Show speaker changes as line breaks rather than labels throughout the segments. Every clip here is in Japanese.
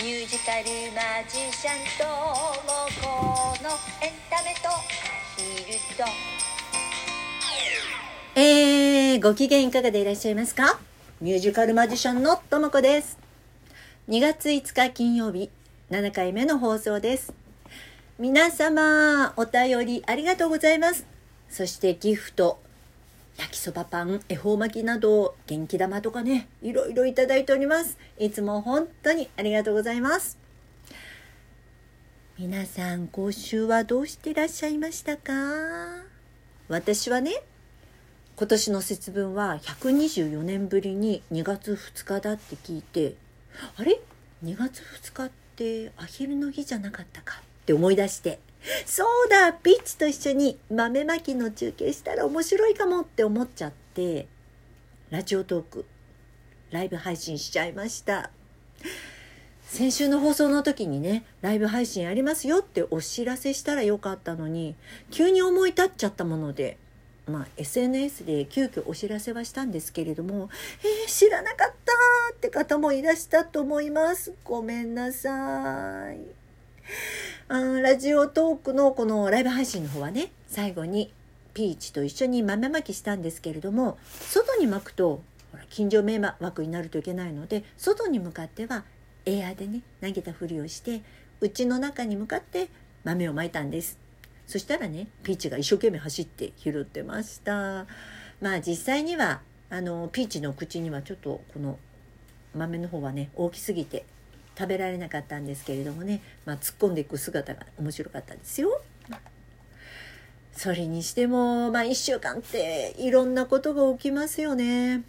ミュージカルマジシャンともこのエンタメとアヒルと
えー、ご機嫌いかがでいらっしゃいますか？ミュージカルマジシャンのともこです。2月5日金曜日、7回目の放送です。皆様、お便りありがとうございます。そしてギフト、焼きそばパン、恵方巻きなど、元気玉とかね、いろいろいただいております。いつも本当にありがとうございます。皆さん、今週はどうしていらっしゃいましたか？私はね、今年の節分は124年ぶりに2月2日だって聞いてあれ？2月2日ってアヒルの日じゃなかったかって思い出してそうだピッチと一緒に豆まきの中継したら面白いかもって思っちゃってラジオトークライブ配信しちゃいました先週の放送の時にねライブ配信ありますよってお知らせしたらよかったのに急に思い立っちゃったものでまあ、SNS で急遽お知らせはしたんですけれども、えー、知らなかったって方もいらしたと思います。ごめんなさい。あラジオトークのこのライブ配信の方はね、最後にピーチと一緒に豆まきしたんですけれども、外に巻くと、ほら近所迷惑になるといけないので、外に向かってはエアでね、投げたふりをして、うちの中に向かって豆をまいたんです。そしたらねピーチが一生懸命走って拾ってましたまあ実際にはあのピーチの口にはちょっとこの豆の方はね大きすぎて食べられなかったんですけれどもね、まあ、突っ込んでいく姿が面白かったですよ。それにしてもまあ1週間っていろんなことが起きますよね。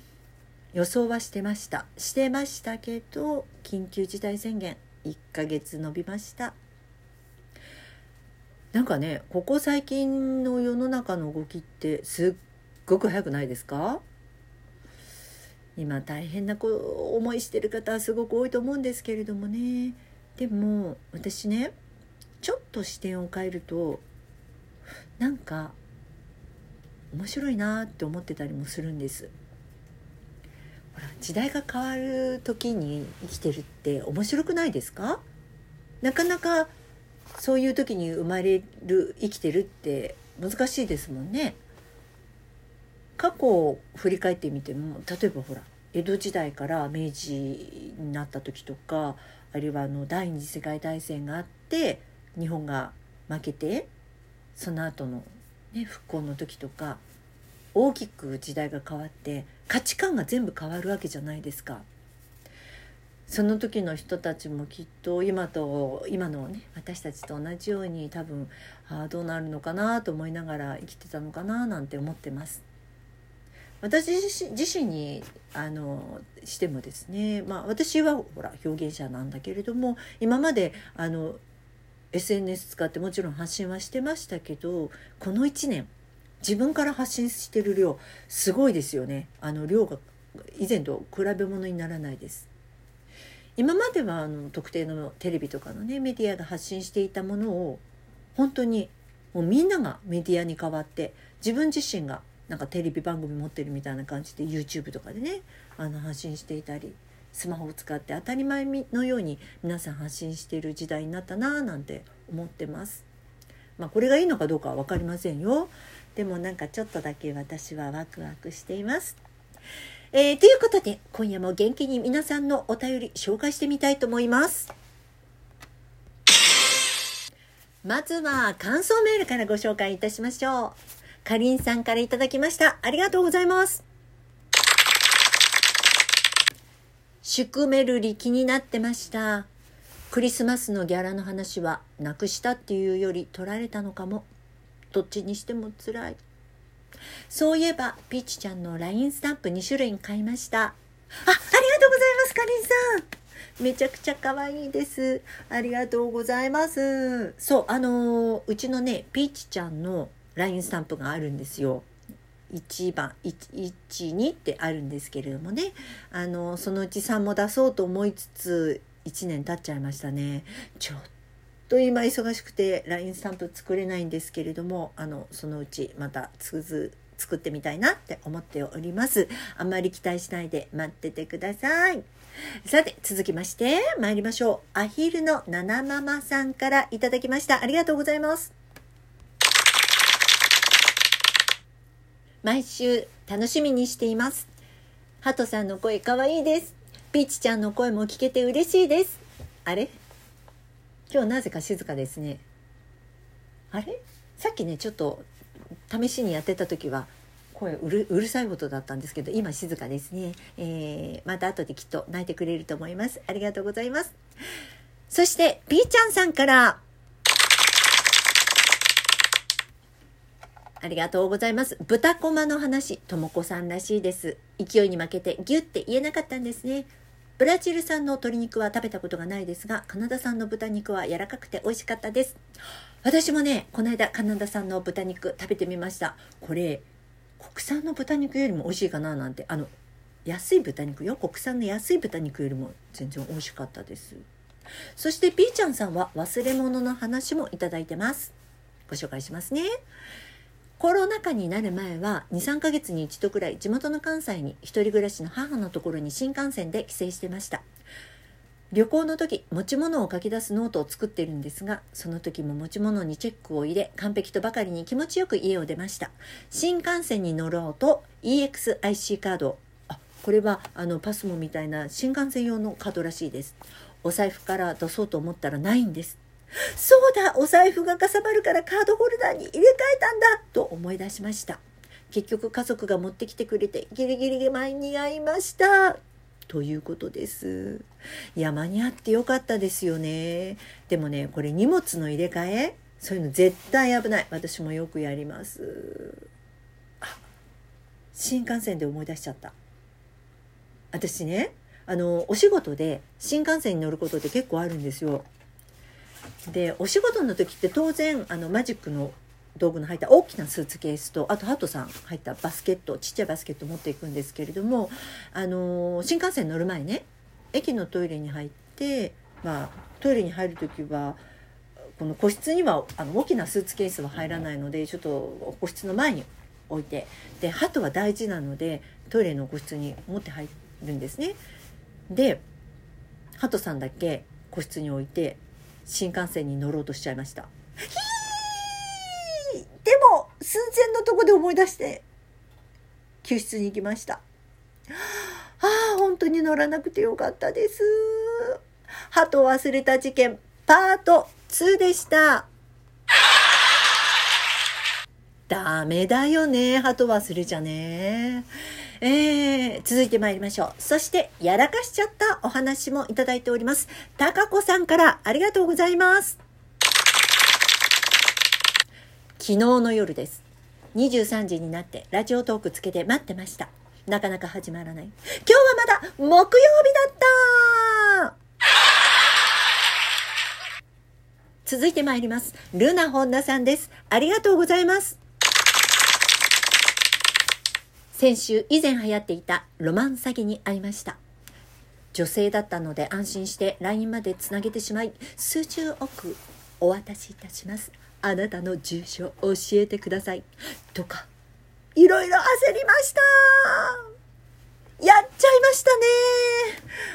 予想はしてましたしてましたけど緊急事態宣言1ヶ月延びました。なんかねここ最近の世の中の動きってすっごく早くないですか？今大変な思いしてる方はすごく多いと思うんですけれどもねでも私ねちょっと視点を変えるとなんか面白いなって思ってたりもするんです。ほら時代が変わる時に生きてるって面白くないですか？なかなかそういう時に生まれる生きてるって難しいですもんね。過去を振り返ってみても例えばほら江戸時代から明治になった時とかあるいはあの第二次世界大戦があって日本が負けてその後の、ね、復興の時とか大きく時代が変わって価値観が全部変わるわけじゃないですか。その時の人たちもきっと今と今のね私たちと同じように多分あどうなるのかなと思いながら生きてたのかななんて思ってます。私自身にあのしてもですね、まあ、私はほら表現者なんだけれども今まであの SNS 使ってもちろん発信はしてましたけどこの1年自分から発信してる量すごいですよねあの量が以前と比べ物にならないです。今まではあの特定のテレビとかのねメディアが発信していたものを本当にもうみんながメディアに変わって自分自身がなんかテレビ番組持ってるみたいな感じで YouTube とかでねあの発信していたりスマホを使って当たり前のように皆さん発信している時代になったなぁなんて思ってます。まあこれがいいのかどうかは分かりませんよ。でもなんかちょっとだけ私はワクワクしています。えー、ということで今夜も元気に皆さんのお便り紹介してみたいと思います。まずは感想メールからご紹介いたしましょう。かりんさんからいただきました。ありがとうございます。シュクメルリ気になってました。クリスマスのギャラの話はなくしたっていうより取られたのかも。どっちにしても辛い。そういえば、ピーチちゃんの LINE スタンプ2種類買いました。あ、ありがとうございます、かりんさん。めちゃくちゃ可愛いです。ありがとうございます。そう、あのーうちのね、ピーチちゃんの LINE スタンプがあるんですよ。1番、1、2ってあるんですけれどもね。あの、そのうち3も出そうと思いつつ、1年経っちゃいましたね。ちょっと今忙しくて LINE スタンプ作れないんですけれどもあのそのうちまたつづ作ってみたいなって思っておりますあんまり期待しないで待っててくださいさて続きまして参りましょうアヒルのナナママさんからいただきましたありがとうございます毎週楽しみにしています。ハトさんの声かわいいです。ピーチちゃんの声も聞けて嬉しいです。あれ？今日なぜか静かですね。あれ？さっきねちょっと試しにやってた時は声うるうるさいことだったんですけど今静かですね、えー、また後できっと泣いてくれると思います。ありがとうございます。そしてピーちゃんさんからありがとうございます。豚こまの話、ともこさんらしいです。勢いに負けてギュって言えなかったんですね。ブラジル産の鶏肉は食べたことがないですが、カナダ産の豚肉は柔らかくて美味しかったです。私もね、この間カナダ産の豚肉食べてみました。これ、国産の豚肉よりも美味しいかななんて、あの、安い豚肉よ？国産の安い豚肉よりも全然美味しかったです。そしてピーちゃんさんは忘れ物の話もいただいてます。ご紹介しますね。コロナ禍になる前は23ヶ月に一度くらい地元の関西に一人暮らしの母のところに新幹線で帰省してました。旅行の時持ち物を書き出すノートを作ってるんですがその時も持ち物にチェックを入れ完璧とばかりに気持ちよく家を出ました。新幹線に乗ろうと EXIC カードあこれはあのパスモみたいな新幹線用のカードらしいです。お財布から出そうと思ったらないんです。そうだお財布がかさばるからカードホルダーに入れ替えたんだと思い出しました。結局家族が持ってきてくれてギリギリ間に合いました。ということです。いや間に合ってよかったですよね。でもねこれ荷物の入れ替え？そういうの絶対危ない。私もよくやります。あ新幹線で思い出しちゃった。私ねあのお仕事で新幹線に乗ることって結構あるんですよ。でお仕事の時って当然あのマジックの道具の入った大きなスーツケースとあとハトさん入ったバスケットちっちゃいバスケット持っていくんですけれどもあの新幹線乗る前ね駅のトイレに入ってまあトイレに入る時はこの個室にはあの大きなスーツケースは入らないのでちょっと個室の前に置いてでハトは大事なのでトイレの個室に持って入るんですね。でハトさんだけ個室に置いて新幹線に乗ろうとしちゃいました。でも寸前のとこで思い出して救出に行きました。ああ本当に乗らなくてよかったです。鳩忘れた事件パート2でした。ダメだよね鳩忘れちゃね。えー、続いて参りましょう。そして、やらかしちゃったお話もいただいております。たかこさんからありがとうございます。昨日の夜です。23時になってラジオトークつけて待ってました。なかなか始まらない。今日はまだ木曜日だった続いて参ります。ルナホンナさんです。ありがとうございます。先週以前流行っていたロマン詐欺に会いました。女性だったので安心して LINE までつなげてしまい数十億お渡しいたします。あなたの住所教えてください。とかいろいろ焦りました。やっちゃいましたね。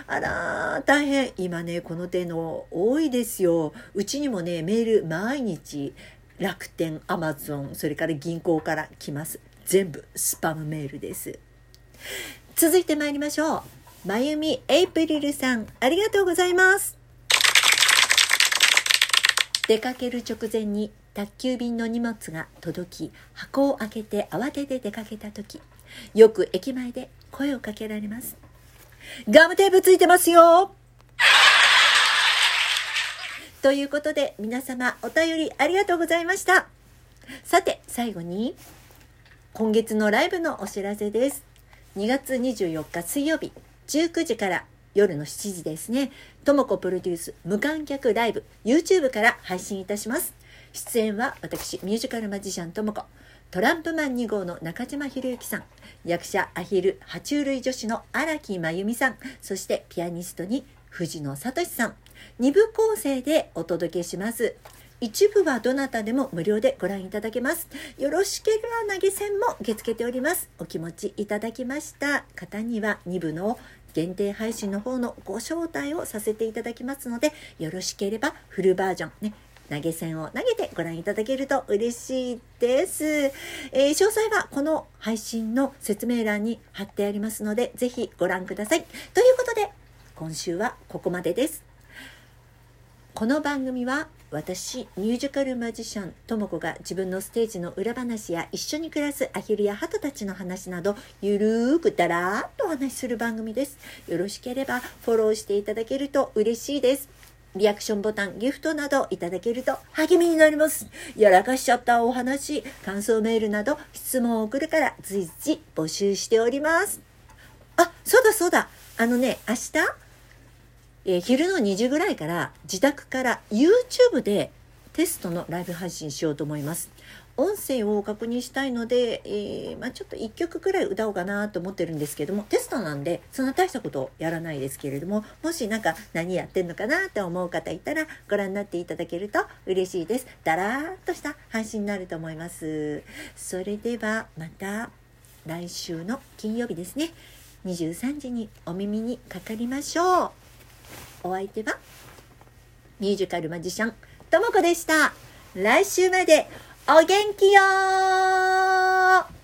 あら大変。今ねこの手の多いですよ。うちにもねメール毎日楽天アマゾンそれから銀行から来ます。全部スパムメールです。続いて参りましょう。まゆみエイプリルさんありがとうございます。出かける直前に宅急便の荷物が届き箱を開けて慌てて出かけた時よく駅前で声をかけられます。ガムテープついてますよ。ということで皆様お便りありがとうございました。さて最後に今月のライブのお知らせです。2月24日水曜日19時から夜の7時ですね。ともこプロデュース無観客ライブ YouTube から配信いたします。出演は私ミュージカルマジシャンともこ。トランプマン2号の中島博之さん、役者アヒル、爬虫類女子の荒木真由美さん、そしてピアニストに藤野聡さん、2部構成でお届けします。一部はどなたでも無料でご覧いただけます。よろしければ投げ銭も受け付けております。お気持ちいただきました方には2部の限定配信の方のご招待をさせていただきますので、よろしければフルバージョンね、投げ銭を投げてご覧いただけると嬉しいです。えー詳細はこの配信の説明欄に貼ってありますので、ぜひご覧ください。ということで、今週はここまでです。この番組は私ミュージカルマジシャンとも子が自分のステージの裏話や一緒に暮らすアヒルやハトたちの話などゆるーくだらーっとお話しする番組ですよろしければフォローしていただけると嬉しいですリアクションボタン、ギフトなどいただけると励みになります。やらかしちゃったお話、感想メールなど質問を送るから随時募集しております。あ、そうだそうだ。あのね、明日、えー昼の2時ぐらいから自宅から YouTube でテストのライブ配信しようと思います。音声を確認したいので、えーまあ、ちょっと1曲くらい歌おうかなと思ってるんですけどもテストなんでそんな大したことやらないですけれどももしなんか何やってんのかなって思う方いたらご覧になっていただけると嬉しいです。だらーっとした配信になると思います。それではまた来週の金曜日ですね23時にお耳にかかりましょう。お相手はミュージカルマジシャンともこでした。来週までお元気よー。